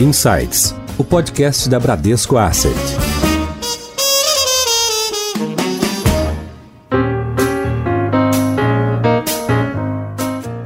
Insights, o podcast da Bradesco Asset.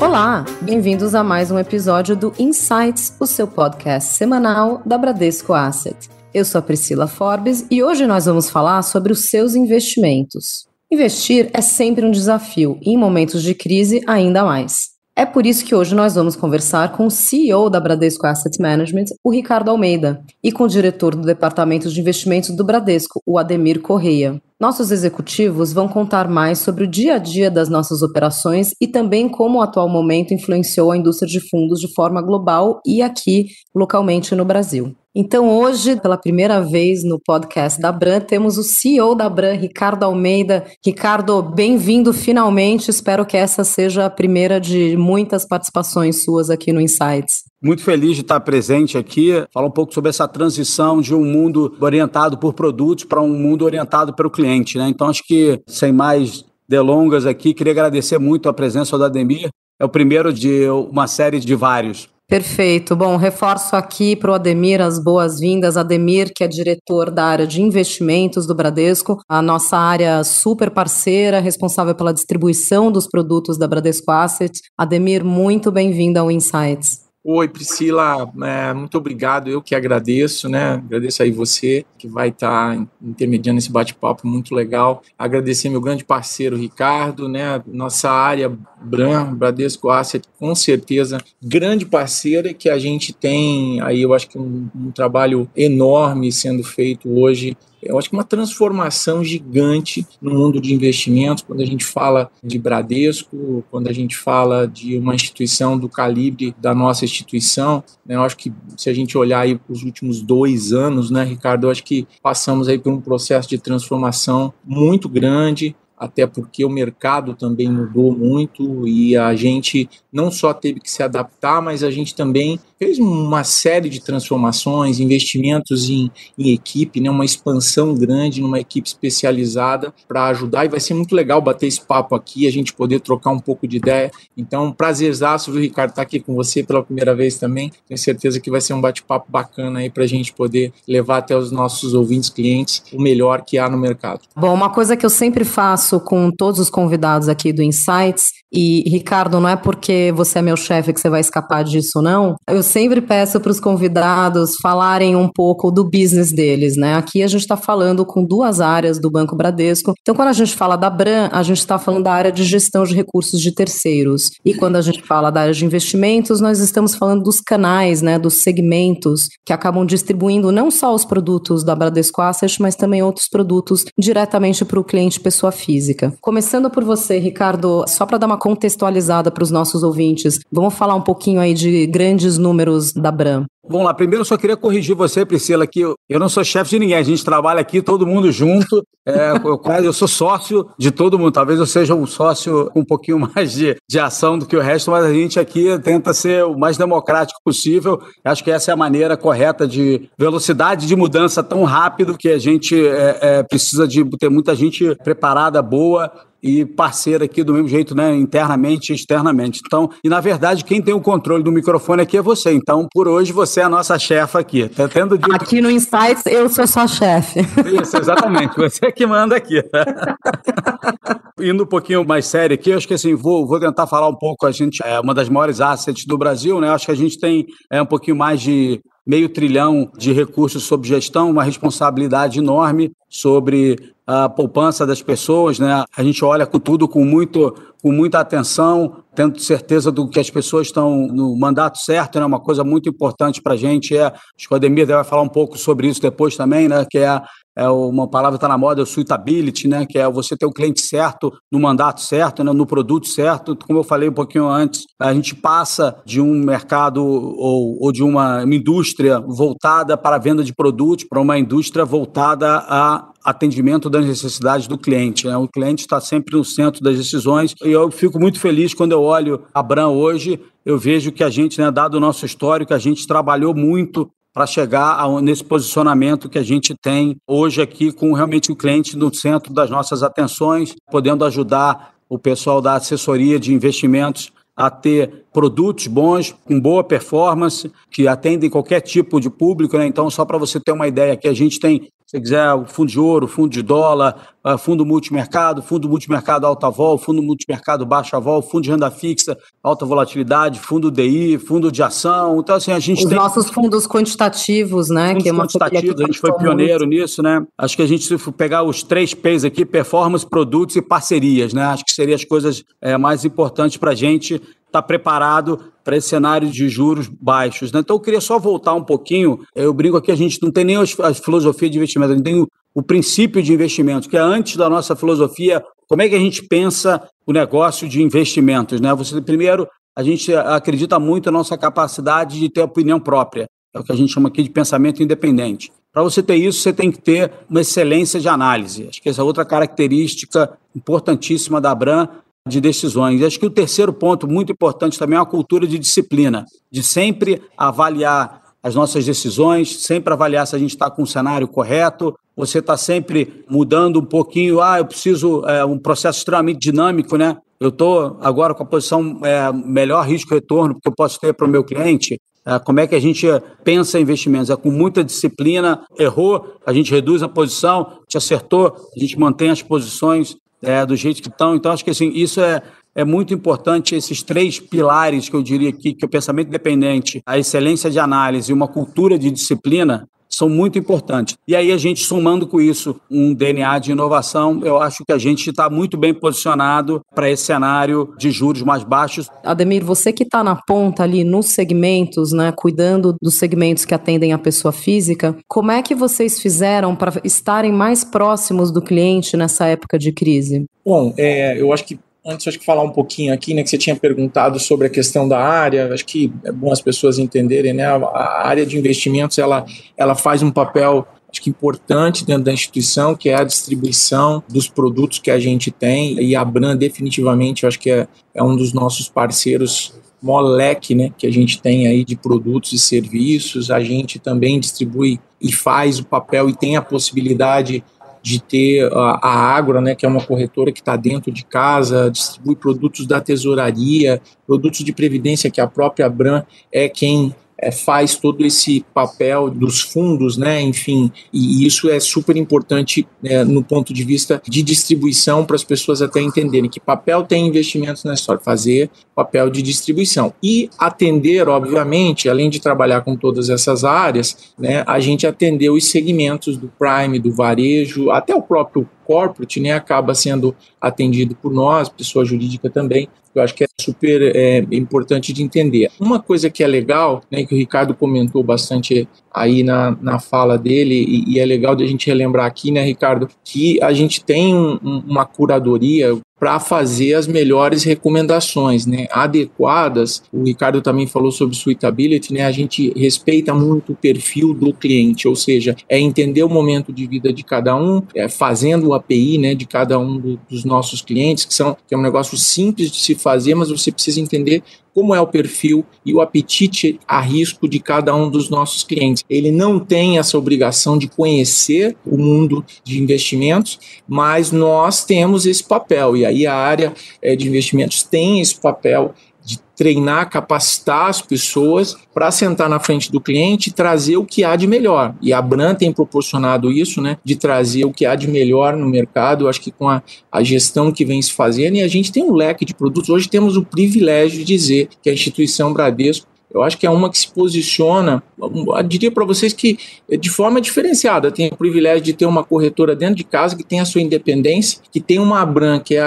Olá, bem-vindos a mais um episódio do Insights, o seu podcast semanal da Bradesco Asset. Eu sou a Priscila Forbes e hoje nós vamos falar sobre os seus investimentos. Investir é sempre um desafio e em momentos de crise ainda mais. É por isso que hoje nós vamos conversar com o CEO da Bradesco Asset Management, o Ricardo Almeida, e com o diretor do Departamento de Investimentos do Bradesco, o Ademir Correia. Nossos executivos vão contar mais sobre o dia a dia das nossas operações e também como o atual momento influenciou a indústria de fundos de forma global e aqui localmente no Brasil. Então, hoje, pela primeira vez no podcast da Bran, temos o CEO da Bran, Ricardo Almeida. Ricardo, bem-vindo finalmente. Espero que essa seja a primeira de muitas participações suas aqui no Insights. Muito feliz de estar presente aqui, falar um pouco sobre essa transição de um mundo orientado por produtos para um mundo orientado pelo cliente. Né? Então, acho que, sem mais delongas aqui, queria agradecer muito a presença do Ademir. É o primeiro de uma série de vários. Perfeito. Bom, reforço aqui para o Ademir as boas-vindas. Ademir, que é diretor da área de investimentos do Bradesco, a nossa área super parceira, responsável pela distribuição dos produtos da Bradesco Asset. Ademir, muito bem-vindo ao Insights. Oi, Priscila, é, muito obrigado. Eu que agradeço, né? Agradeço aí você que vai estar tá intermediando esse bate-papo muito legal. Agradecer meu grande parceiro Ricardo, né? Nossa área Bran, Bradesco Asset, com certeza, grande parceira que a gente tem aí, eu acho que um, um trabalho enorme sendo feito hoje eu acho que uma transformação gigante no mundo de investimentos, quando a gente fala de Bradesco, quando a gente fala de uma instituição do calibre da nossa instituição. Né, eu acho que se a gente olhar aí os últimos dois anos, né, Ricardo, eu acho que passamos aí por um processo de transformação muito grande até porque o mercado também mudou muito e a gente não só teve que se adaptar, mas a gente também fez uma série de transformações, investimentos em, em equipe, né, uma expansão grande numa equipe especializada para ajudar e vai ser muito legal bater esse papo aqui, a gente poder trocar um pouco de ideia. Então, prazerzaço, viu, Ricardo, estar tá aqui com você pela primeira vez também. Tenho certeza que vai ser um bate-papo bacana aí para a gente poder levar até os nossos ouvintes, clientes, o melhor que há no mercado. Bom, uma coisa que eu sempre faço com todos os convidados aqui do Insights, e Ricardo, não é porque você é meu chefe que você vai escapar disso, não. Eu sempre peço para os convidados falarem um pouco do business deles, né? Aqui a gente está falando com duas áreas do Banco Bradesco. Então, quando a gente fala da Bran, a gente está falando da área de gestão de recursos de terceiros. E quando a gente fala da área de investimentos, nós estamos falando dos canais, né? Dos segmentos que acabam distribuindo não só os produtos da Bradesco Asset, mas também outros produtos diretamente para o cliente pessoa física. Começando por você, Ricardo, só para dar uma contextualizada para os nossos ouvintes, vamos falar um pouquinho aí de grandes números da Bram. Vamos lá, primeiro eu só queria corrigir você, Priscila, que eu, eu não sou chefe de ninguém, a gente trabalha aqui todo mundo junto, é, eu, quase, eu sou sócio de todo mundo, talvez eu seja um sócio com um pouquinho mais de, de ação do que o resto, mas a gente aqui tenta ser o mais democrático possível, acho que essa é a maneira correta de velocidade de mudança tão rápido que a gente é, é, precisa de ter muita gente preparada, boa, e parceira aqui do mesmo jeito, né, internamente e externamente. Então, e na verdade, quem tem o controle do microfone aqui é você. Então, por hoje, você é a nossa chefa aqui. Tá tendo. Aqui no Insights, eu sou sua chefe. Isso, exatamente. Você é que manda aqui. Indo um pouquinho mais sério aqui, acho que assim, vou, vou tentar falar um pouco, a gente é uma das maiores assets do Brasil, né? Acho que a gente tem é, um pouquinho mais de meio trilhão de recursos sob gestão, uma responsabilidade enorme sobre a poupança das pessoas, né? A gente olha com tudo com muito com muita atenção, tendo certeza do que as pessoas estão no mandato certo, né? Uma coisa muito importante para a gente é, acho que o Ademir vai falar um pouco sobre isso depois também, né? Que é, é uma palavra está na moda, é o suitability, né? Que é você ter o cliente certo, no mandato certo, né? no produto certo. Como eu falei um pouquinho antes, a gente passa de um mercado ou, ou de uma, uma indústria voltada para a venda de produtos para uma indústria voltada a atendimento das necessidades do cliente. Né? O cliente está sempre no centro das decisões e eu fico muito feliz quando eu olho a Bran hoje, eu vejo que a gente, né, dado o nosso histórico, a gente trabalhou muito para chegar a, nesse posicionamento que a gente tem hoje aqui com realmente o cliente no centro das nossas atenções, podendo ajudar o pessoal da assessoria de investimentos a ter produtos bons, com boa performance, que atendem qualquer tipo de público. Né? Então, só para você ter uma ideia, que a gente tem se quiser, o fundo de ouro, fundo de dólar, ah, fundo multimercado, fundo multimercado alta vol, fundo multimercado baixa vol, fundo de renda fixa, alta volatilidade, fundo DI, fundo de ação. Então, assim, a gente Os tem... nossos fundos quantitativos, né? Fundos que é uma quantitativos, a gente foi pioneiro muito. nisso, né? Acho que a gente, se for pegar os três P's aqui, performance, produtos e parcerias, né? Acho que seriam as coisas é, mais importantes para a gente está preparado para esse cenário de juros baixos. Né? Então, eu queria só voltar um pouquinho. Eu brinco aqui, a gente não tem nem a filosofia de investimento, a gente tem o, o princípio de investimento, que é antes da nossa filosofia, como é que a gente pensa o negócio de investimentos. Né? Você, primeiro, a gente acredita muito na nossa capacidade de ter opinião própria. É o que a gente chama aqui de pensamento independente. Para você ter isso, você tem que ter uma excelência de análise. Acho que essa é outra característica importantíssima da Abram de decisões. Acho que o terceiro ponto, muito importante também, é uma cultura de disciplina, de sempre avaliar as nossas decisões, sempre avaliar se a gente está com o cenário correto. Você está sempre mudando um pouquinho. Ah, eu preciso. É um processo extremamente dinâmico, né? Eu estou agora com a posição é, melhor risco-retorno que eu posso ter para o meu cliente. É, como é que a gente pensa em investimentos? É com muita disciplina. Errou, a gente reduz a posição. Te acertou, a gente mantém as posições é, do jeito que estão. Então, acho que assim, isso é, é muito importante, esses três pilares que eu diria aqui, que é o pensamento independente, a excelência de análise e uma cultura de disciplina, são muito importantes. E aí a gente somando com isso um DNA de inovação, eu acho que a gente está muito bem posicionado para esse cenário de juros mais baixos. Ademir, você que está na ponta ali nos segmentos, né, cuidando dos segmentos que atendem a pessoa física, como é que vocês fizeram para estarem mais próximos do cliente nessa época de crise? Bom, é, eu acho que antes acho que falar um pouquinho aqui, né, que você tinha perguntado sobre a questão da área, acho que é bom as pessoas entenderem, né, a, área de investimentos, ela, ela faz um papel acho que importante dentro da instituição, que é a distribuição dos produtos que a gente tem, e a Bran definitivamente, acho que é, é um dos nossos parceiros moleque, né, que a gente tem aí de produtos e serviços, a gente também distribui e faz o papel e tem a possibilidade de ter a, a Agro, né, que é uma corretora que está dentro de casa, distribui produtos da tesouraria, produtos de previdência que a própria Bran é quem é, faz todo esse papel dos fundos, né? Enfim, e isso é super importante né, no ponto de vista de distribuição para as pessoas até entenderem que papel tem investimentos na história, fazer papel de distribuição e atender, obviamente, além de trabalhar com todas essas áreas, né? A gente atender os segmentos do prime, do varejo, até o próprio corporate, né, acaba sendo atendido por nós, pessoa jurídica também. Eu acho que é super é, importante de entender. Uma coisa que é legal, né, que o Ricardo comentou bastante aí na, na fala dele, e, e é legal de a gente relembrar aqui, né, Ricardo, que a gente tem um, uma curadoria para fazer as melhores recomendações, né, adequadas. O Ricardo também falou sobre suitability, né? A gente respeita muito o perfil do cliente, ou seja, é entender o momento de vida de cada um, é fazendo o API, né, de cada um do, dos nossos clientes, que são que é um negócio simples de se fazer, mas você precisa entender como é o perfil e o apetite a risco de cada um dos nossos clientes. Ele não tem essa obrigação de conhecer o mundo de investimentos, mas nós temos esse papel, e aí a área eh, de investimentos tem esse papel de treinar, capacitar as pessoas para sentar na frente do cliente e trazer o que há de melhor. E a Bran tem proporcionado isso, né, de trazer o que há de melhor no mercado, acho que com a, a gestão que vem se fazendo, e a gente tem um leque de produtos. Hoje temos o privilégio de dizer que a instituição Bradesco eu acho que é uma que se posiciona, eu diria para vocês que de forma diferenciada. Tem o privilégio de ter uma corretora dentro de casa que tem a sua independência, que tem uma Abram, que é,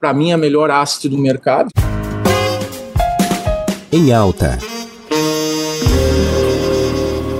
para mim, a melhor asset do mercado em alta.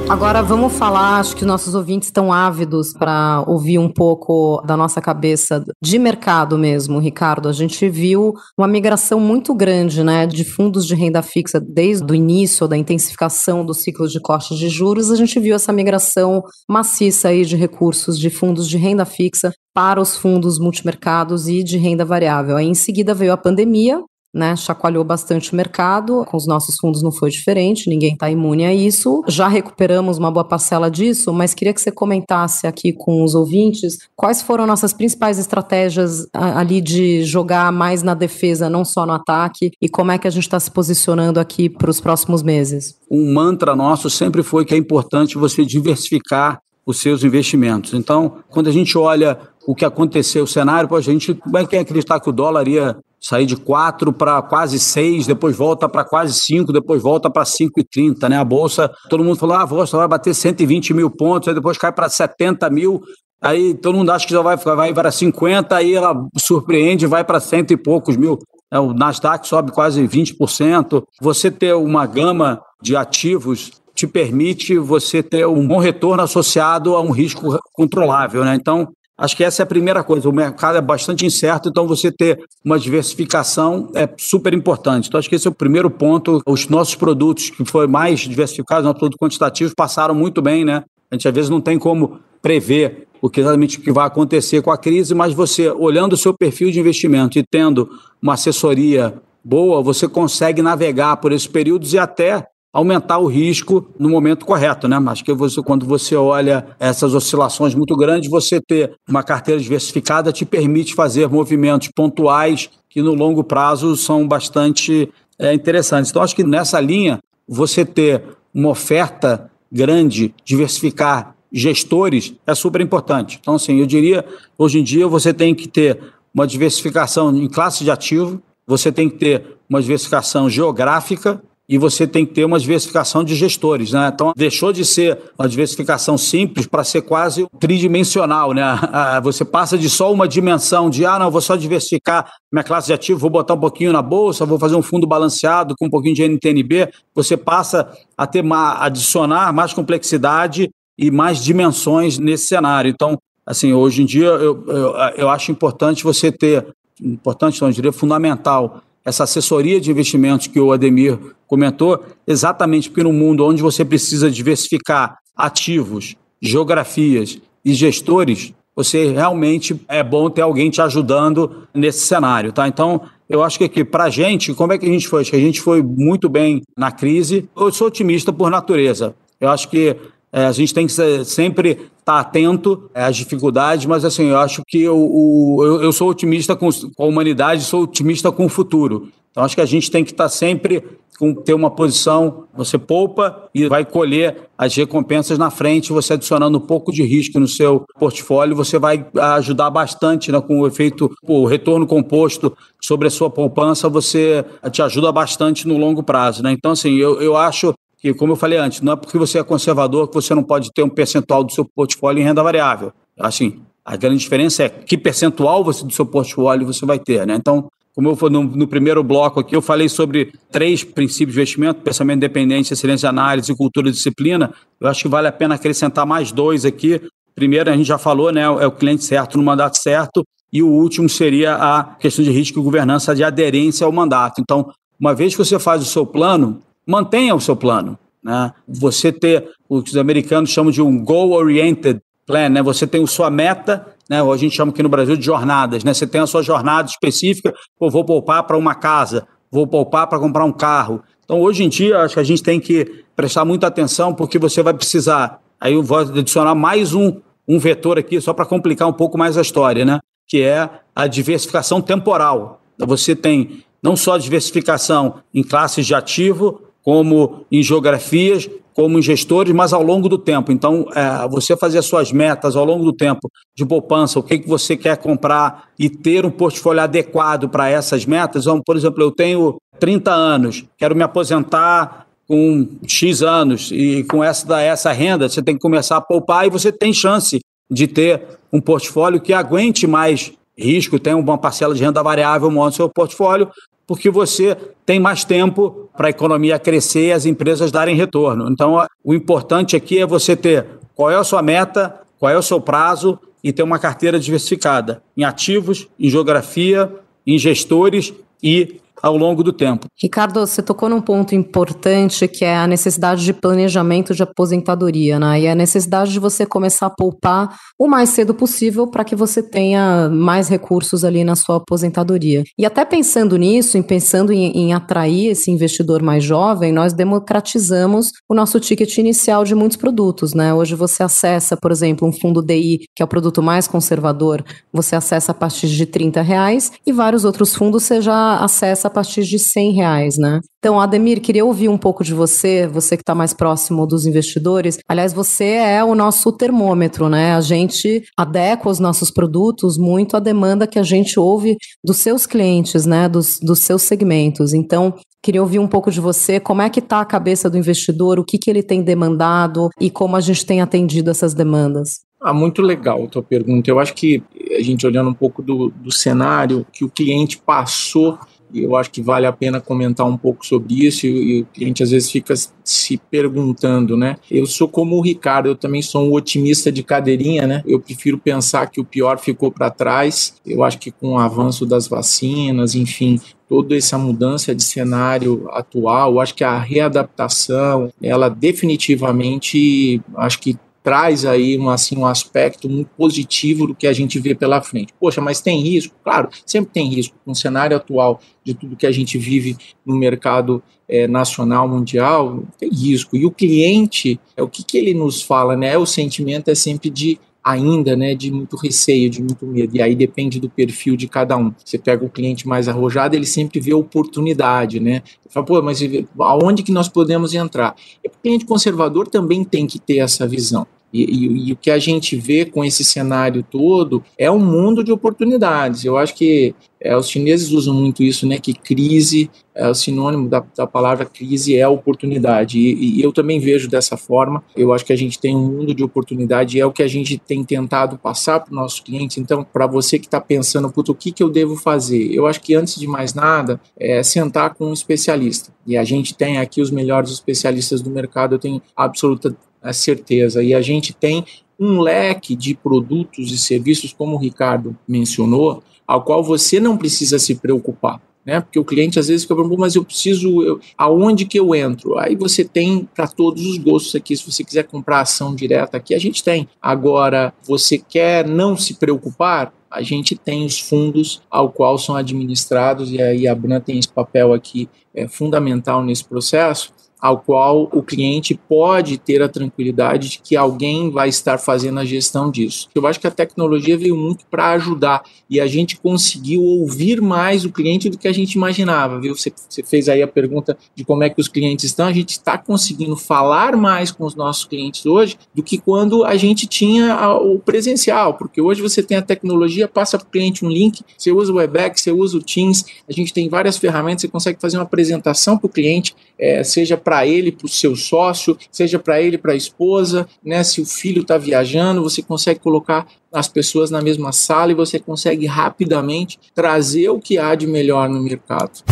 Agora vamos falar, acho que os nossos ouvintes estão ávidos para ouvir um pouco da nossa cabeça de mercado mesmo, Ricardo. A gente viu uma migração muito grande, né, de fundos de renda fixa desde o início da intensificação do ciclo de cortes de juros. A gente viu essa migração maciça aí de recursos de fundos de renda fixa para os fundos multimercados e de renda variável. Aí em seguida veio a pandemia, né, chacoalhou bastante o mercado. Com os nossos fundos não foi diferente, ninguém está imune a isso. Já recuperamos uma boa parcela disso, mas queria que você comentasse aqui com os ouvintes quais foram nossas principais estratégias ali de jogar mais na defesa, não só no ataque, e como é que a gente está se posicionando aqui para os próximos meses. Um mantra nosso sempre foi que é importante você diversificar os seus investimentos. Então, quando a gente olha o que aconteceu, o cenário, a gente vai quem acreditar que o dólar ia sair de 4 para quase 6, depois volta para quase 5, depois volta para 5,30, né? A bolsa, todo mundo falou, ah, a bolsa vai bater 120 mil pontos, aí depois cai para 70 mil, aí todo mundo acha que já vai, vai para 50, aí ela surpreende vai para cento e poucos mil. É, o Nasdaq sobe quase 20%. Você ter uma gama de ativos te permite você ter um bom retorno associado a um risco controlável, né? Então, acho que essa é a primeira coisa. O mercado é bastante incerto, então você ter uma diversificação é super importante. Então, acho que esse é o primeiro ponto. Os nossos produtos que foram mais diversificados, nossos produtos quantitativos, passaram muito bem, né? A gente às vezes não tem como prever o que exatamente que vai acontecer com a crise, mas você, olhando o seu perfil de investimento e tendo uma assessoria boa, você consegue navegar por esses períodos e até aumentar o risco no momento correto, né? Mas que você, quando você olha essas oscilações muito grandes, você ter uma carteira diversificada te permite fazer movimentos pontuais que no longo prazo são bastante é, interessantes. Então, acho que nessa linha, você ter uma oferta grande, diversificar gestores é super importante. Então, assim, eu diria, hoje em dia você tem que ter uma diversificação em classe de ativo, você tem que ter uma diversificação geográfica e você tem que ter uma diversificação de gestores, né? Então, deixou de ser uma diversificação simples para ser quase tridimensional, né? Você passa de só uma dimensão de, ah, não, vou só diversificar minha classe de ativo, vou botar um pouquinho na bolsa, vou fazer um fundo balanceado com um pouquinho de NTNB. Você passa a ter, adicionar mais complexidade e mais dimensões nesse cenário. Então, assim, hoje em dia, eu, eu, eu acho importante você ter, importante, não, eu diria fundamental, essa assessoria de investimentos que o Ademir comentou, exatamente porque no mundo onde você precisa diversificar ativos, geografias e gestores, você realmente é bom ter alguém te ajudando nesse cenário, tá? Então, eu acho que aqui, para a gente, como é que a gente foi? Acho que a gente foi muito bem na crise. Eu sou otimista por natureza. Eu acho que é, a gente tem que sempre estar tá atento às dificuldades, mas assim, eu acho que eu, eu, eu sou otimista com, com, a humanidade, sou otimista com o futuro. Então acho que a gente tem que estar tá sempre com ter uma posição, você poupa e vai colher as recompensas na frente, você adicionando um pouco de risco no seu portfólio, você vai ajudar bastante né, com o efeito, o retorno composto sobre a sua poupança, você te ajuda bastante no longo prazo. Né? Então, assim, eu, eu acho que, como eu falei antes, não é porque você é conservador que você não pode ter um percentual do seu portfólio em renda variável. Assim, a grande diferença é que percentual você, do seu portfólio você vai ter, né? Então, como eu falei no, no, primeiro bloco aqui, eu falei sobre três princípios de investimento: pensamento independente, excelência de análise e cultura de disciplina. Eu acho que vale a pena acrescentar mais dois aqui. Primeiro, a gente já falou, né? É o cliente certo no mandato certo. E o último seria a questão de risco e governança de aderência ao mandato. Então, uma vez que você faz o seu plano, mantenha o seu plano. Né? Você ter o que os americanos chamam de um goal-oriented plan, né? Você tem a sua meta, né? A gente chama aqui no Brasil de jornadas, né? Você tem a sua jornada específica, Pô, vou poupar para uma casa, vou poupar para comprar um carro. Então, hoje em dia, acho que a gente tem que prestar muita atenção, porque você vai precisar. Aí eu vou adicionar mais um, um vetor aqui, só para complicar um pouco mais a história, né? Que é a diversificação temporal. Você tem não só diversificação em classes de ativo, como em geografias, como em gestores, mas ao longo do tempo. Então, é, você fazer as suas metas ao longo do tempo de poupança, o que, que você quer comprar e ter um portfólio adequado para essas metas. Então, por exemplo, eu tenho 30 anos, quero me aposentar com X anos e com essa, essa renda, você tem que começar a poupar e você tem chance de ter um portfólio que aguente mais risco, tem uma parcela de renda variável no seu portfólio, porque você tem mais tempo para a economia crescer e as empresas darem retorno. Então, o importante aqui é você ter qual é a sua meta, qual é o seu prazo e ter uma carteira diversificada em ativos, em geografia, em gestores e ao longo do tempo. Ricardo, você tocou num ponto importante que é a necessidade de planejamento de aposentadoria, né? E a necessidade de você começar a poupar o mais cedo possível para que você tenha mais recursos ali na sua aposentadoria. E até pensando nisso, em pensando em, em atrair esse investidor mais jovem, nós democratizamos o nosso ticket inicial de muitos produtos, né? Hoje você acessa, por exemplo, um fundo DI, que é o produto mais conservador, você acessa a partir de 30 reais e vários outros fundos você já acessa a partir de 100 reais, né? Então, Ademir, queria ouvir um pouco de você, você que está mais próximo dos investidores. Aliás, você é o nosso termômetro, né? A gente adequa os nossos produtos muito à demanda que a gente ouve dos seus clientes, né? Dos, dos seus segmentos. Então, Queria ouvir um pouco de você, como é que está a cabeça do investidor, o que, que ele tem demandado e como a gente tem atendido essas demandas. Ah, muito legal a tua pergunta. Eu acho que a gente olhando um pouco do, do cenário que o cliente passou eu acho que vale a pena comentar um pouco sobre isso e, o cliente às vezes fica se perguntando, né? Eu sou como o Ricardo, eu também sou um otimista de cadeirinha, né? Eu prefiro pensar que o pior ficou para trás. Eu acho que com o avanço das vacinas, enfim, toda essa mudança de cenário atual, acho que a readaptação, ela definitivamente, acho que traz aí um, assim, um aspecto muito positivo do que a gente vê pela frente. Poxa, mas tem risco? Claro, sempre tem risco. Com o cenário atual de tudo que a gente vive no mercado é, nacional, mundial, tem risco. E o cliente, é o que, que ele nos fala, né? O sentimento é sempre de ainda, né, de muito receio, de muito medo. E aí depende do perfil de cada um. Você pega o cliente mais arrojado, ele sempre vê oportunidade, né? Ele fala, pô, mas aonde que nós podemos entrar? E o cliente conservador também tem que ter essa visão. E, e, e, o que a gente vê com esse cenário todo é um mundo de oportunidades. Eu acho que é, os chineses usam muito isso, né? Que crise, é, o sinônimo da, da palavra crise é oportunidade. E, e, eu também vejo dessa forma. Eu acho que a gente tem um mundo de oportunidade e é o que a gente tem tentado passar para os nossos clientes. Então, para você que está pensando, o que, que eu devo fazer? Eu acho que antes de mais nada, é sentar com um especialista. E a gente tem aqui os melhores especialistas do mercado, eu tenho absoluta a certeza. E a gente tem um leque de produtos e serviços, como o Ricardo mencionou, ao qual você não precisa se preocupar. Né? Porque o cliente às vezes fica perguntando, mas eu preciso, eu, aonde que eu entro? Aí você tem para todos os gostos aqui, se você quiser comprar ação direta aqui, a gente tem. Agora, você quer não se preocupar? A gente tem os fundos ao qual são administrados, e aí a Bran tem esse papel aqui é, fundamental nesse processo, ao qual o cliente pode ter a tranquilidade de que alguém vai estar fazendo a gestão disso. Eu acho que a tecnologia veio muito para ajudar e a gente conseguiu ouvir mais o cliente do que a gente imaginava, viu? Você, você fez aí a pergunta de como é que os clientes estão, a gente está conseguindo falar mais com os nossos clientes hoje do que quando a gente tinha o presencial, porque hoje você tem a tecnologia, passa para o cliente um link, você usa o Webex, você usa o Teams, a gente tem várias ferramentas, você consegue fazer uma apresentação para o cliente, é, seja para ele, para o seu sócio, seja para ele, para a esposa, né? Se o filho está viajando, você consegue colocar as pessoas na mesma sala e você consegue rapidamente trazer o que há de melhor no mercado.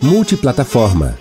Multiplataforma.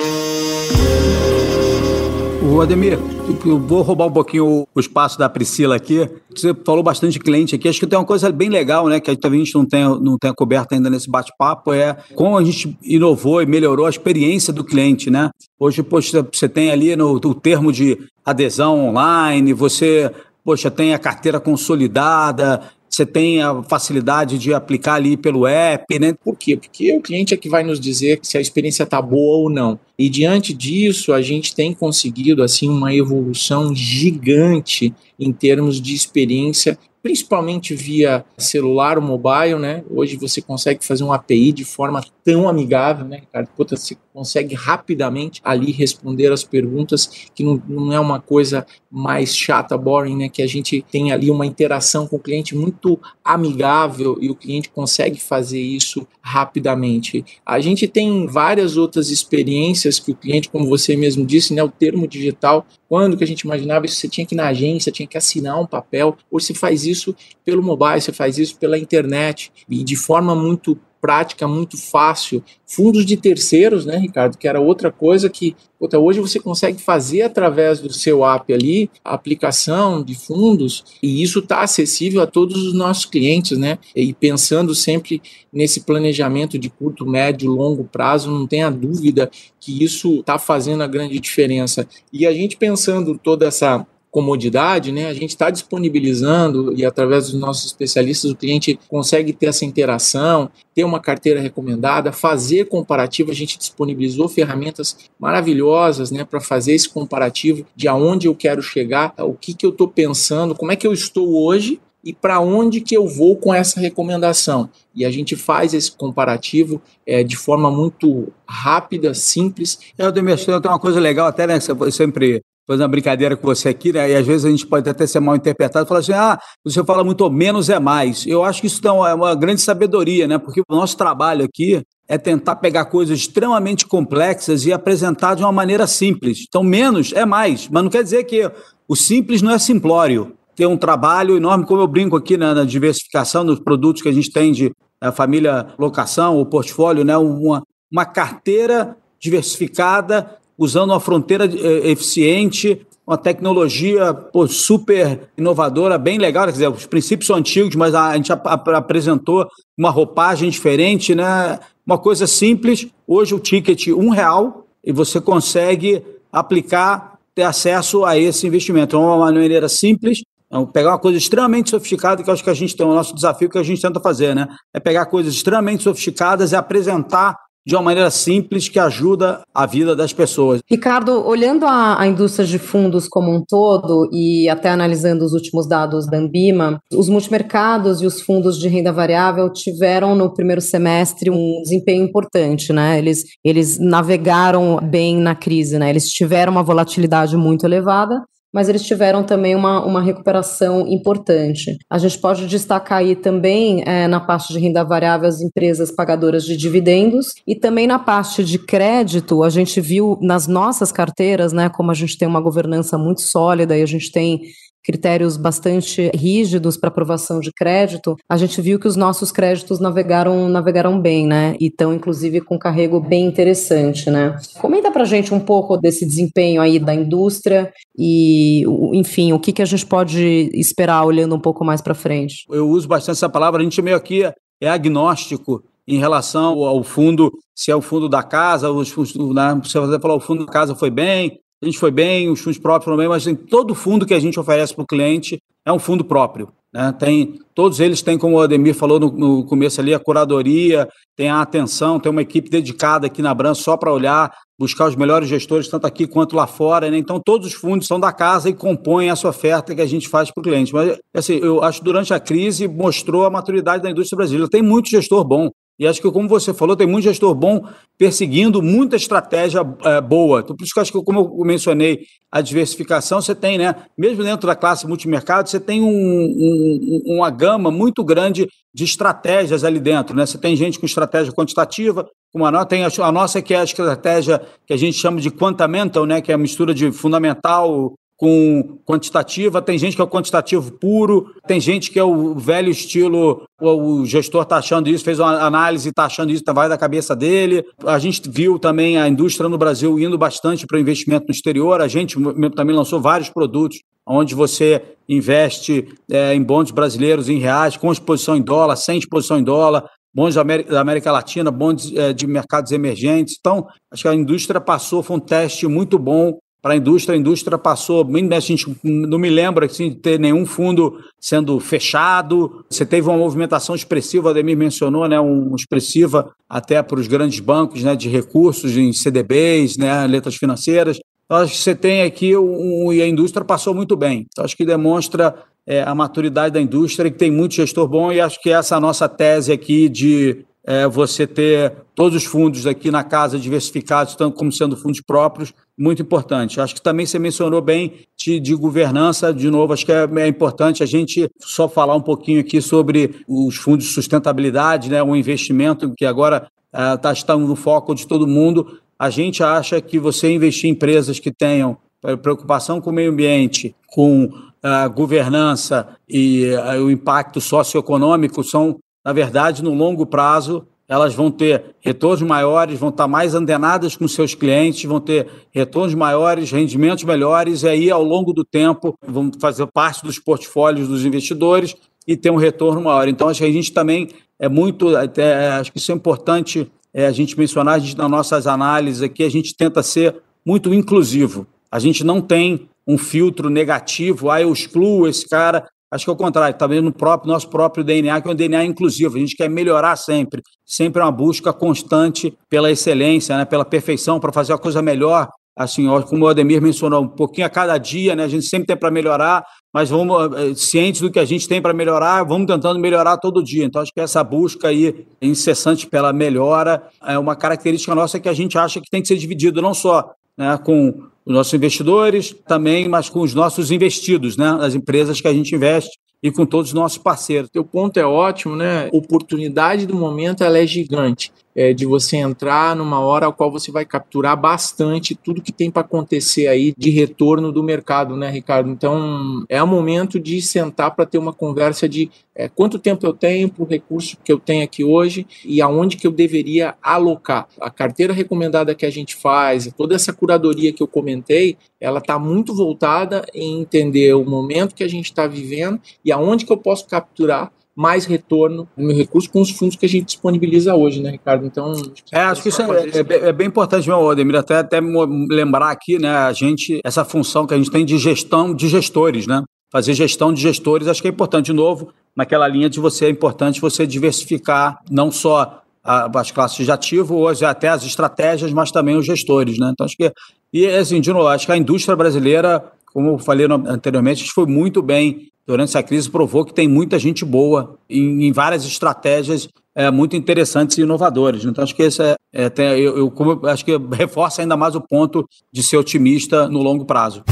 O Ademir, eu vou roubar um pouquinho o espaço da Priscila aqui. Você falou bastante de cliente aqui. Acho que tem uma coisa bem legal, né? Que a gente não tem, não tem coberto ainda nesse bate-papo, é como a gente inovou e melhorou a experiência do cliente, né? Hoje, poxa, você tem ali no, no termo de adesão online, você poxa, tem a carteira consolidada, você tem a facilidade de aplicar ali pelo app, né? Por quê? Porque o cliente é que vai nos dizer se a experiência está boa ou não. E diante disso, a gente tem conseguido assim uma evolução gigante em termos de experiência principalmente via celular mobile, né? Hoje você consegue fazer um API de forma tão amigável, né, Ricardo? Puta, você consegue rapidamente ali responder as perguntas, que não, não é uma coisa mais chata, boring, né? Que a gente tem ali uma interação com o cliente muito amigável e o cliente consegue fazer isso rapidamente. A gente tem várias outras experiências que o cliente, como você mesmo disse, né? O termo digital, quando que a gente imaginava isso? Você tinha que ir na agência, tinha que assinar um papel. Hoje você faz isso pelo mobile, você faz isso pela internet e de forma muito prática muito fácil. Fundos de terceiros, né, Ricardo? Que era outra coisa que puta, hoje você consegue fazer através do seu app ali, a aplicação de fundos, e isso está acessível a todos os nossos clientes, né? E pensando sempre nesse planejamento de curto, médio, longo prazo, não tenha dúvida que isso está fazendo a grande diferença. E a gente pensando toda essa comodidade, né, a gente está disponibilizando e através dos nossos especialistas o cliente consegue ter essa interação, ter uma carteira recomendada, fazer comparativo. A gente disponibilizou ferramentas maravilhosas, né, para fazer esse comparativo de aonde eu quero chegar, o que que eu estou pensando, como é que eu estou hoje e para onde que eu vou com essa recomendação. E a gente faz esse comparativo é, de forma muito rápida, simples. Eu, Demir, tem uma coisa legal até, né, você sempre fazer uma brincadeira com você aqui, né? E às vezes a gente pode até ser mal interpretado falar assim: ah, você fala muito menos é mais. Eu acho que isso é uma grande sabedoria, né? Porque o nosso trabalho aqui é tentar pegar coisas extremamente complexas e apresentar de uma maneira simples. Então, menos é mais, mas não quer dizer que o simples não é simplório. Tem um trabalho enorme, como eu brinco aqui né, na diversificação dos produtos que a gente tem de a família locação, o portfólio, né? Uma, uma carteira diversificada usando uma fronteira eh, eficiente, uma tecnologia pô, super inovadora, bem legal. Quer dizer, os princípios são antigos, mas a, a gente ap apresentou uma roupagem diferente, né? Uma coisa simples. Hoje o ticket um real e você consegue aplicar, ter acesso a esse investimento. É uma maneira simples. Então, pegar uma coisa extremamente sofisticada, que acho que a gente tem o nosso desafio que a gente tenta fazer, né? É pegar coisas extremamente sofisticadas e apresentar de uma maneira simples que ajuda a vida das pessoas. Ricardo, olhando a, a, indústria de fundos como um todo e até analisando os últimos dados da Ambima, os multimercados e os fundos de renda variável tiveram no primeiro semestre um desempenho importante, né? Eles, eles navegaram bem na crise, né? Eles tiveram uma volatilidade muito elevada, mas eles tiveram também uma, uma recuperação importante. A gente pode destacar aí também é, na parte de renda variável as empresas pagadoras de dividendos e também na parte de crédito, a gente viu nas nossas carteiras, né, como a gente tem uma governança muito sólida e a gente tem critérios bastante rígidos para aprovação de crédito, a gente viu que os nossos créditos navegaram, navegaram bem, né? E estão, inclusive, com carrego bem interessante, né? Comenta para a gente um pouco desse desempenho aí da indústria e, enfim, o que, que a gente pode esperar olhando um pouco mais para frente. Eu uso bastante essa palavra, a gente meio aqui é agnóstico em relação ao fundo, se é o fundo da casa, os fundos, né? você vai falar o fundo da casa foi bem, a gente foi bem, os fundos próprios foram bem, mas tem todo fundo que a gente oferece para o cliente é um fundo próprio. Né? Tem, todos eles têm, como o Ademir falou no, no, começo ali, a curadoria, tem a atenção, tem uma equipe dedicada aqui na Bran só para olhar, buscar os melhores gestores, tanto aqui quanto lá fora. Né? Então, todos os fundos são da casa e compõem essa oferta que a gente faz para o cliente. Mas, assim, eu acho que durante a crise mostrou a maturidade da indústria brasileira. Tem muito gestor bom. E acho que, como você falou, tem muito gestor bom perseguindo muita estratégia é, boa. Então, por isso que eu acho que, como eu mencionei, a diversificação, você tem, né? Mesmo dentro da classe multimercado, você tem um, um, uma gama muito grande de estratégias ali dentro. Né? Você tem gente com estratégia quantitativa, como a nossa, tem a, a nossa que é a estratégia que a gente chama de quantamental, né? que é a mistura de fundamental, com quantitativa, tem gente que é o quantitativo puro, tem gente que é o velho estilo, o gestor está achando isso, fez uma análise está achando isso, vai da cabeça dele. A gente viu também a indústria no Brasil indo bastante para o investimento no exterior, a gente também lançou vários produtos onde você investe é, em bons brasileiros em reais, com exposição em dólar, sem exposição em dólar, bons da América, da América Latina, bons é, de mercados emergentes. Então, acho que a indústria passou, foi um teste muito bom para a indústria. A indústria passou, a gente não me lembra assim, de ter nenhum fundo sendo fechado. Você teve uma movimentação expressiva, o Ademir mencionou, né, um, expressiva até para os grandes bancos né, de recursos em CDBs, né, letras financeiras. Então, acho que você tem aqui, um, e a indústria passou muito bem. Então, acho que demonstra é, a maturidade da indústria, que tem muito gestor bom, e acho que essa é nossa tese aqui de é, você ter todos os fundos aqui na casa diversificados, tanto como sendo fundos próprios, muito importante. Acho que também você mencionou bem de, de governança, de novo, acho que é, é, importante a gente só falar um pouquinho aqui sobre os fundos de sustentabilidade, né, o investimento que agora está é, no foco de todo mundo. A gente acha que você investir em empresas que tenham preocupação com o meio ambiente, com a governança e o impacto socioeconômico são na verdade, no longo prazo, elas vão ter retornos maiores, vão estar mais antenadas com seus clientes, vão ter retornos maiores, rendimentos melhores, e aí, ao longo do tempo, vão fazer parte dos portfólios dos investidores e ter um retorno maior. Então, acho que a gente também é muito, até, acho que isso é importante é, a gente mencionar, a gente, nas nossas análises aqui, a gente tenta ser muito inclusivo. A gente não tem um filtro negativo, ah, eu excluo esse cara. Acho que é o contrário, está no próprio, nosso próprio DNA, que é um DNA inclusivo. A gente quer melhorar sempre. Sempre é uma busca constante pela excelência, né, pela perfeição, para fazer a coisa melhor. Assim, como o Ademir mencionou, um pouquinho a cada dia, né? A gente sempre tem para melhorar, mas vamos eh, cientes do que a gente tem para melhorar, vamos tentando melhorar todo dia. Então, acho que essa busca aí incessante pela melhora é uma característica nossa que a gente acha que tem que ser dividido não só né, com os nossos investidores, também, mas com os nossos investidos, né, as empresas que a gente investe e com todos os nossos parceiros. O ponto é ótimo, né? Oportunidade do momento ela é gigante é, de você entrar numa hora ao qual você vai capturar bastante tudo que tem para acontecer aí de retorno do mercado, né, Ricardo? Então é o momento de sentar para ter uma conversa de é, quanto tempo eu tenho para o recurso que eu tenho aqui hoje e aonde que eu deveria alocar. A carteira recomendada que a gente faz, toda essa curadoria que eu comentei, ela está muito voltada em entender o momento que a gente está vivendo e aonde que eu posso capturar mais retorno no meu recurso com os fundos que a gente disponibiliza hoje, né, Ricardo? Então. É, acho que isso é, é, é, bem importante, meu Odemir, até, até lembrar aqui, né, a gente, essa função que a gente tem de gestão de gestores, né? Fazer gestão de gestores, acho que é importante, de novo, naquela linha de você, é importante você diversificar não só as classes de ativo, hoje até as estratégias, mas também os gestores, né? Então, acho que, e assim, de novo, acho que a indústria brasileira, como eu falei anteriormente, foi muito bem durante essa crise provou que tem muita gente boa em, em várias estratégias é, muito interessantes e inovadoras. Então, acho que esse é, é eu, eu, como, acho que reforça ainda mais o ponto de ser otimista no longo prazo.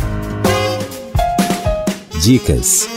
Dicas.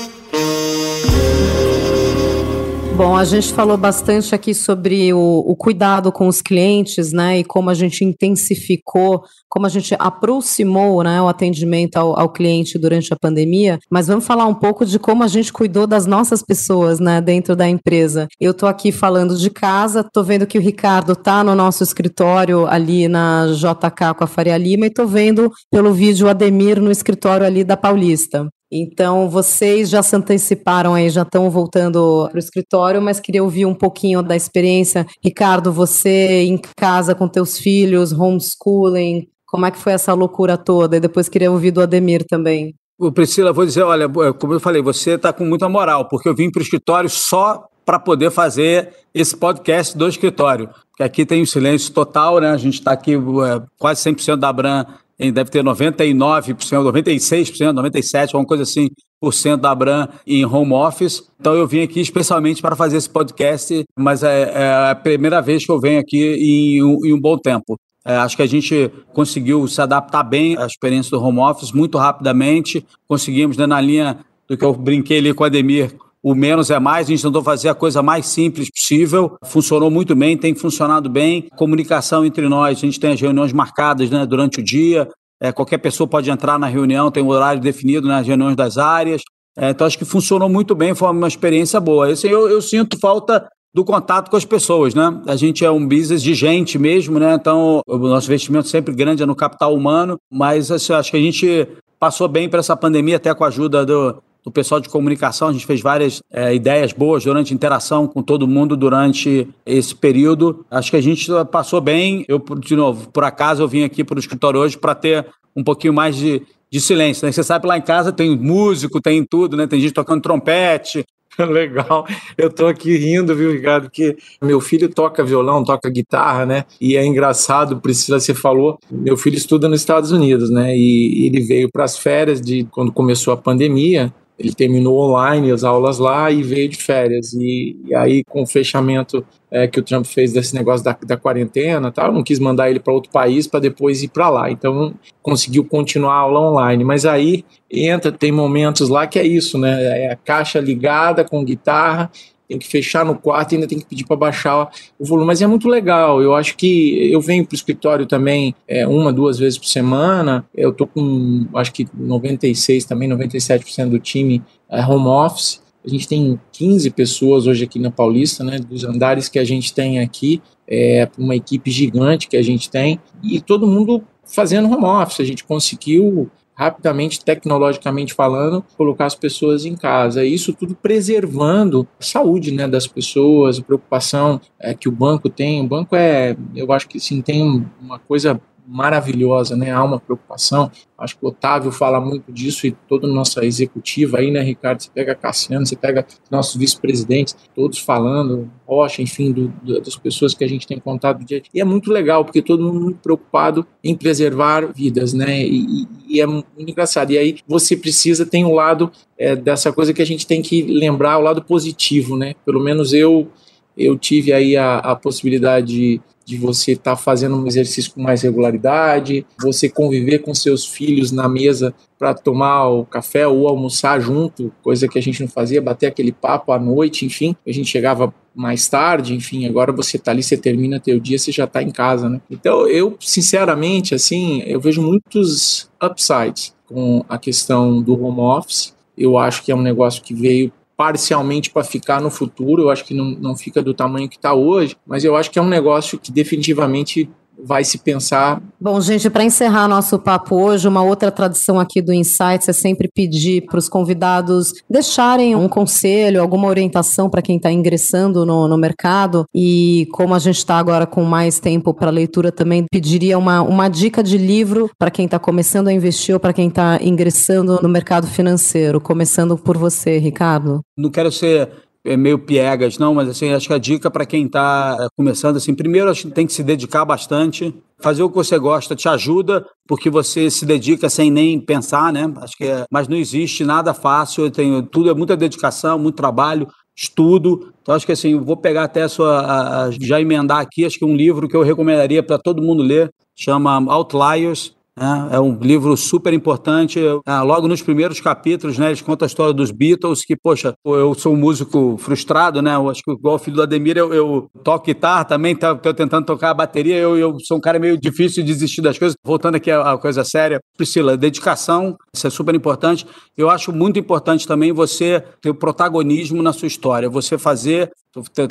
Bom, a gente falou bastante aqui sobre o, o, cuidado com os clientes, né, e como a gente intensificou, como a gente aproximou, né, o atendimento ao, ao cliente durante a pandemia. Mas vamos falar um pouco de como a gente cuidou das nossas pessoas, né, dentro da empresa. Eu estou aqui falando de casa, estou vendo que o Ricardo está no nosso escritório ali na JK com a Faria Lima e estou vendo pelo vídeo o Ademir no escritório ali da Paulista. Então, vocês já se anteciparam aí, já estão voltando para o escritório, mas queria ouvir um pouquinho da experiência. Ricardo, você em casa com teus filhos, homeschooling, como é que foi essa loucura toda? E depois queria ouvir do Ademir também. Priscila, vou dizer, olha, como eu falei, você está com muita moral, porque eu vim para o escritório só para poder fazer esse podcast do escritório. Porque aqui tem um silêncio total, né? A gente está aqui, é, quase 100% da Abram deve ter 99%, 96%, 97%, alguma coisa assim, por cento da Abram em home office. Então eu vim aqui especialmente para fazer esse podcast, mas é, é a primeira vez que eu venho aqui em, em um bom tempo. É, acho que a gente conseguiu se adaptar bem à experiência do home office muito rapidamente. Conseguimos, né, na linha do que eu brinquei ali com o Ademir, o menos é mais, a gente tentou fazer a coisa mais simples possível. Funcionou muito bem, tem funcionado bem. Comunicação entre nós, a gente tem as reuniões marcadas né, durante o dia. É, qualquer pessoa pode entrar na reunião, tem um horário definido nas reuniões das áreas. É, então, acho que funcionou muito bem, foi uma experiência boa. Eu, eu sinto falta do contato com as pessoas, né? A gente é um business de gente mesmo, né? Então, o nosso investimento sempre grande é no capital humano, mas assim, acho que a gente passou bem para essa pandemia, até com a ajuda do, do pessoal de comunicação. A gente fez várias é, ideias boas durante a interação com todo mundo durante esse período. Acho que a gente passou bem. Eu, de novo, por acaso eu vim aqui para o escritório hoje para ter um pouquinho mais de, de silêncio. Né? Você sabe, lá em casa tem músico, tem tudo, né? Tem gente tocando trompete, Legal. Eu tô aqui rindo, viu, Ricardo? Porque meu filho toca violão, toca guitarra, né? E é engraçado, Priscila, você falou, meu filho estuda nos Estados Unidos, né? E ele veio para as férias de quando começou a pandemia ele terminou online as aulas lá e veio de férias. E, e aí, com o fechamento é, que o Trump fez desse negócio da, da quarentena, tal, não quis mandar ele para outro país para depois ir para lá. Então, conseguiu continuar a aula online. Mas aí entra, tem momentos lá que é isso, né? É a caixa ligada com guitarra tem que fechar no quarto e ainda tem que pedir para baixar o volume. Mas é muito legal. Eu acho que eu venho para o escritório também é, uma, duas vezes por semana. Eu tô com, acho que 96 também, 97% do time é home office. A gente tem 15 pessoas hoje aqui na Paulista, né, dos andares que a gente tem aqui, é uma equipe gigante que a gente tem, e todo mundo fazendo home office. A gente conseguiu rapidamente, tecnologicamente falando, colocar as pessoas em casa. Isso tudo preservando a saúde né, das pessoas, a preocupação é, que o banco tem. O banco é, eu acho que sim, tem uma coisa maravilhosa, né? Há uma preocupação. Acho que o Otávio fala muito disso e toda a nossa executiva aí, né, Ricardo? Você pega Cassiano, você pega nossos vice-presidentes, todos falando, Rocha, enfim, do, do, das pessoas que a gente tem contato dia. E é muito legal, porque todo mundo muito preocupado em preservar vidas, né? E, e é muito engraçado. E aí você precisa, tem um lado é, dessa coisa que a gente tem que lembrar, o lado positivo, né? Pelo menos eu eu tive aí a, a possibilidade de de você estar tá fazendo um exercício com mais regularidade, você conviver com seus filhos na mesa para tomar o café ou almoçar junto, coisa que a gente não fazia, bater aquele papo à noite, enfim, a gente chegava mais tarde, enfim, agora você está ali, você termina teu dia, você já está em casa, né? Então, eu, sinceramente, assim, eu vejo muitos upsides com a questão do home office, eu acho que é um negócio que veio parcialmente para ficar no futuro. Eu acho que não, não fica do tamanho que está hoje, mas eu acho que é um negócio que definitivamente vai se pensar. Bom, gente, para encerrar nosso papo hoje, uma outra tradição aqui do Insights é sempre pedir para os convidados deixarem um conselho, alguma orientação para quem está ingressando no, no mercado. E como a gente está agora com mais tempo para leitura, também pediria uma, uma dica de livro para quem está começando a investir ou para quem está ingressando no mercado financeiro. Começando por você, Ricardo. Não quero ser é meio piegas, não, mas assim, acho que a dica para quem está é, começando, assim, primeiro acho que tem que se dedicar bastante, fazer o que você gosta te ajuda, porque você se dedica sem nem pensar, né? Acho que é, mas não existe nada fácil, tem tudo é muita dedicação, muito trabalho, estudo. Então acho que assim, vou pegar até a sua a, a, já emendar aqui, acho que um livro que eu recomendaria para todo mundo ler, chama Outliers, é, é um livro super importante. É, logo nos primeiros capítulos, né, eles contam a história dos Beatles, que, poxa, eu sou um músico frustrado, né? Eu acho que igual o filho do Ademir, eu, eu toco guitarra também, estou tá, tentando tocar a bateria, eu, eu sou um cara meio difícil de desistir das coisas. Voltando aqui à, à coisa séria, Priscila, dedicação, isso é super importante. Eu acho muito importante também você ter o protagonismo na sua história, você fazer,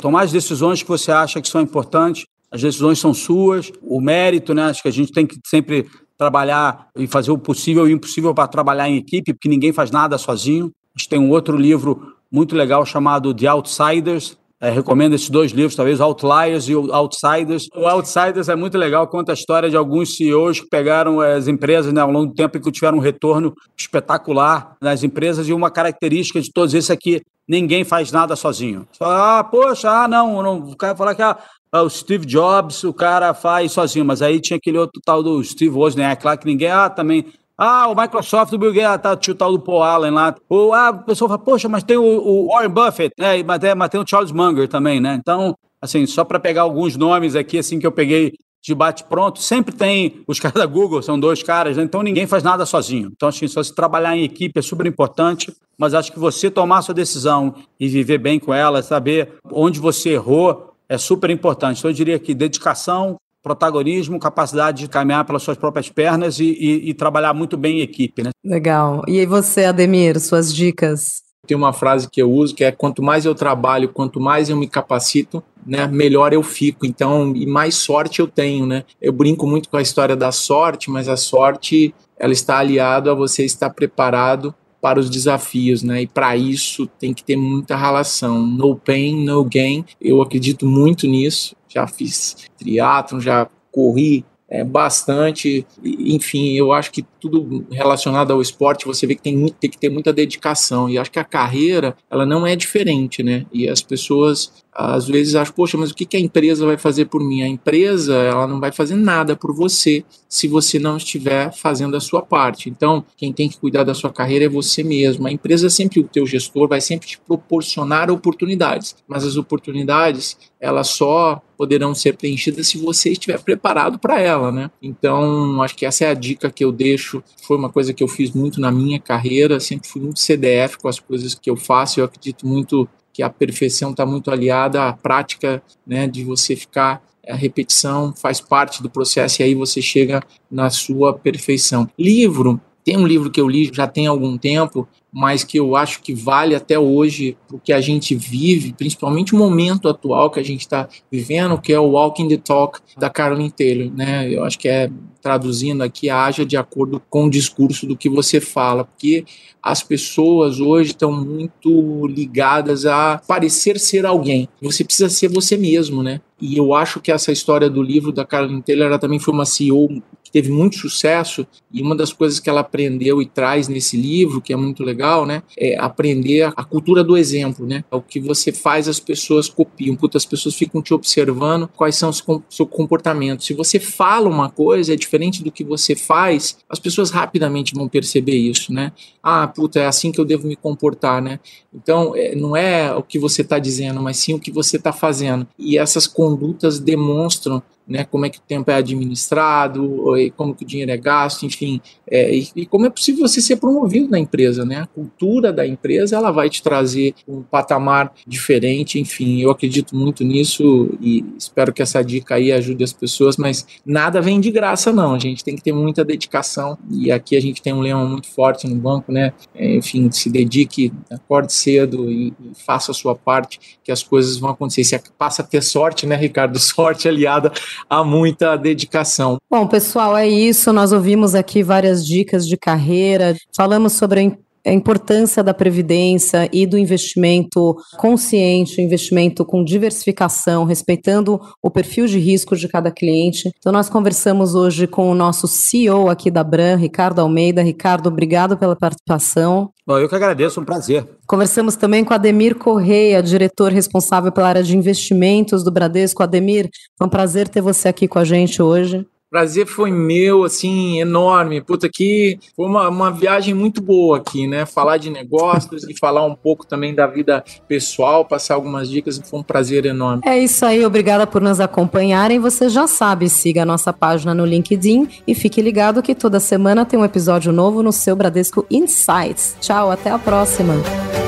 tomar as decisões que você acha que são importantes, as decisões são suas, o mérito, né? Acho que a gente tem que sempre trabalhar e fazer o possível e o impossível para trabalhar em equipe, porque ninguém faz nada sozinho. A gente tem um outro livro muito legal chamado The Outsiders. É, recomendo esses dois livros, talvez Outliers e Outsiders. O Outsiders é muito legal, conta a história de alguns CEOs que pegaram é, as empresas né, ao longo do tempo e que tiveram um retorno espetacular nas empresas. E uma característica de todos esses é que ninguém faz nada sozinho. ah, poxa, ah, não, não. O cara falar que ah, ah, o Steve Jobs, o cara faz sozinho, mas aí tinha aquele outro tal do Steve Wozniak lá, que ninguém, ah, também, ah, o Microsoft, o Bill Gates, tá, tinha o tal do Paul Allen lá. Ou, ah, o pessoal fala, poxa, mas tem o, o Warren Buffett, né, mas, é, mas tem o Charles Munger também, né? Então, assim, só para pegar alguns nomes aqui, assim, que eu peguei de bate-pronto, sempre tem os caras da Google, são dois caras, né? então ninguém faz nada sozinho. Então, acho que só se trabalhar em equipe é super importante, mas acho que você tomar sua decisão e viver bem com ela, saber onde você errou, é super importante. Então, eu diria que dedicação, protagonismo, capacidade de caminhar pelas suas próprias pernas e, e, e trabalhar muito bem em equipe. Né? Legal. E aí você, Ademir, suas dicas? Tem uma frase que eu uso que é quanto mais eu trabalho, quanto mais eu me capacito, né, melhor eu fico. Então, e mais sorte eu tenho, né? Eu brinco muito com a história da sorte, mas a sorte ela está aliada a você estar preparado para os desafios, né? E para isso tem que ter muita relação. No pain, no gain. Eu acredito muito nisso. Já fiz triatlon, já corri é, bastante. Enfim, eu acho que tudo relacionado ao esporte, você vê que tem, tem que ter muita dedicação. E acho que a carreira, ela não é diferente, né? E as pessoas às vezes acho, poxa, mas o que a empresa vai fazer por mim? A empresa, ela não vai fazer nada por você se você não estiver fazendo a sua parte. Então, quem tem que cuidar da sua carreira é você mesmo. A empresa sempre, o teu gestor vai sempre te proporcionar oportunidades, mas as oportunidades, elas só poderão ser preenchidas se você estiver preparado para ela, né? Então, acho que essa é a dica que eu deixo. Foi uma coisa que eu fiz muito na minha carreira, sempre fui muito CDF com as coisas que eu faço. Eu acredito muito que a perfeição está muito aliada à prática, né, de você ficar a repetição faz parte do processo e aí você chega na sua perfeição. Livro, Tem um livro que eu li já tem algum tempo, mas que eu acho que vale até hoje o que a gente vive, principalmente o momento atual que a gente está vivendo, que é o Walking the Talk da Caroline Taylor, né? Eu acho que é traduzindo aqui, haja de acordo com o discurso do que você fala, porque as pessoas hoje estão muito ligadas a parecer ser alguém. Você precisa ser você mesmo, né? E eu acho que essa história do livro da Caroline Taylor, ela também foi uma CEO teve muito sucesso e uma das coisas que ela aprendeu e traz nesse livro, que é muito legal, né, é aprender a cultura do exemplo, né? O que você faz as pessoas copiam, puta, as pessoas ficam te observando quais são os seus comportamentos. Se você fala uma coisa é diferente do que você faz, as pessoas rapidamente vão perceber isso, né? Ah, puta, é assim que eu devo me comportar, né? Então, é, não é o que você está dizendo, mas sim o que você está fazendo. E essas condutas demonstram né, como é que o tempo é administrado, como que o dinheiro é gasto, enfim, é, e, e, como é possível você ser promovido na empresa, né? A cultura da empresa ela vai te trazer um patamar diferente, enfim, eu acredito muito nisso e espero que essa dica aí ajude as pessoas, mas nada vem de graça não, a gente tem que ter muita dedicação e aqui a gente tem um lema muito forte no banco, né? É, enfim, se dedique, acorde cedo e, e faça a sua parte, que as coisas vão acontecer. Você passa a ter sorte, né, Ricardo? Sorte aliada há muita dedicação. Bom, pessoal, é isso. Nós ouvimos aqui várias dicas de carreira, falamos sobre a importância da previdência e do investimento consciente, investimento com diversificação, respeitando o perfil de risco de cada cliente. Então, nós conversamos hoje com o nosso CEO aqui da Bran, Ricardo Almeida. Ricardo, obrigado pela participação. Bom, eu que agradeço, um prazer. Conversamos também com Ademir Correia, diretor responsável pela área de investimentos do Bradesco. Ademir, foi um prazer ter você aqui com a gente hoje prazer foi meu, assim, enorme. Puta, que foi uma, uma viagem muito boa aqui, né? Falar de negócios e falar um pouco também da vida pessoal, passar algumas dicas, foi um prazer enorme. É isso aí, obrigada por nos acompanharem. Você já sabe, siga a nossa página no LinkedIn e fique ligado que toda semana tem um episódio novo no seu Bradesco Insights. Tchau, até a próxima.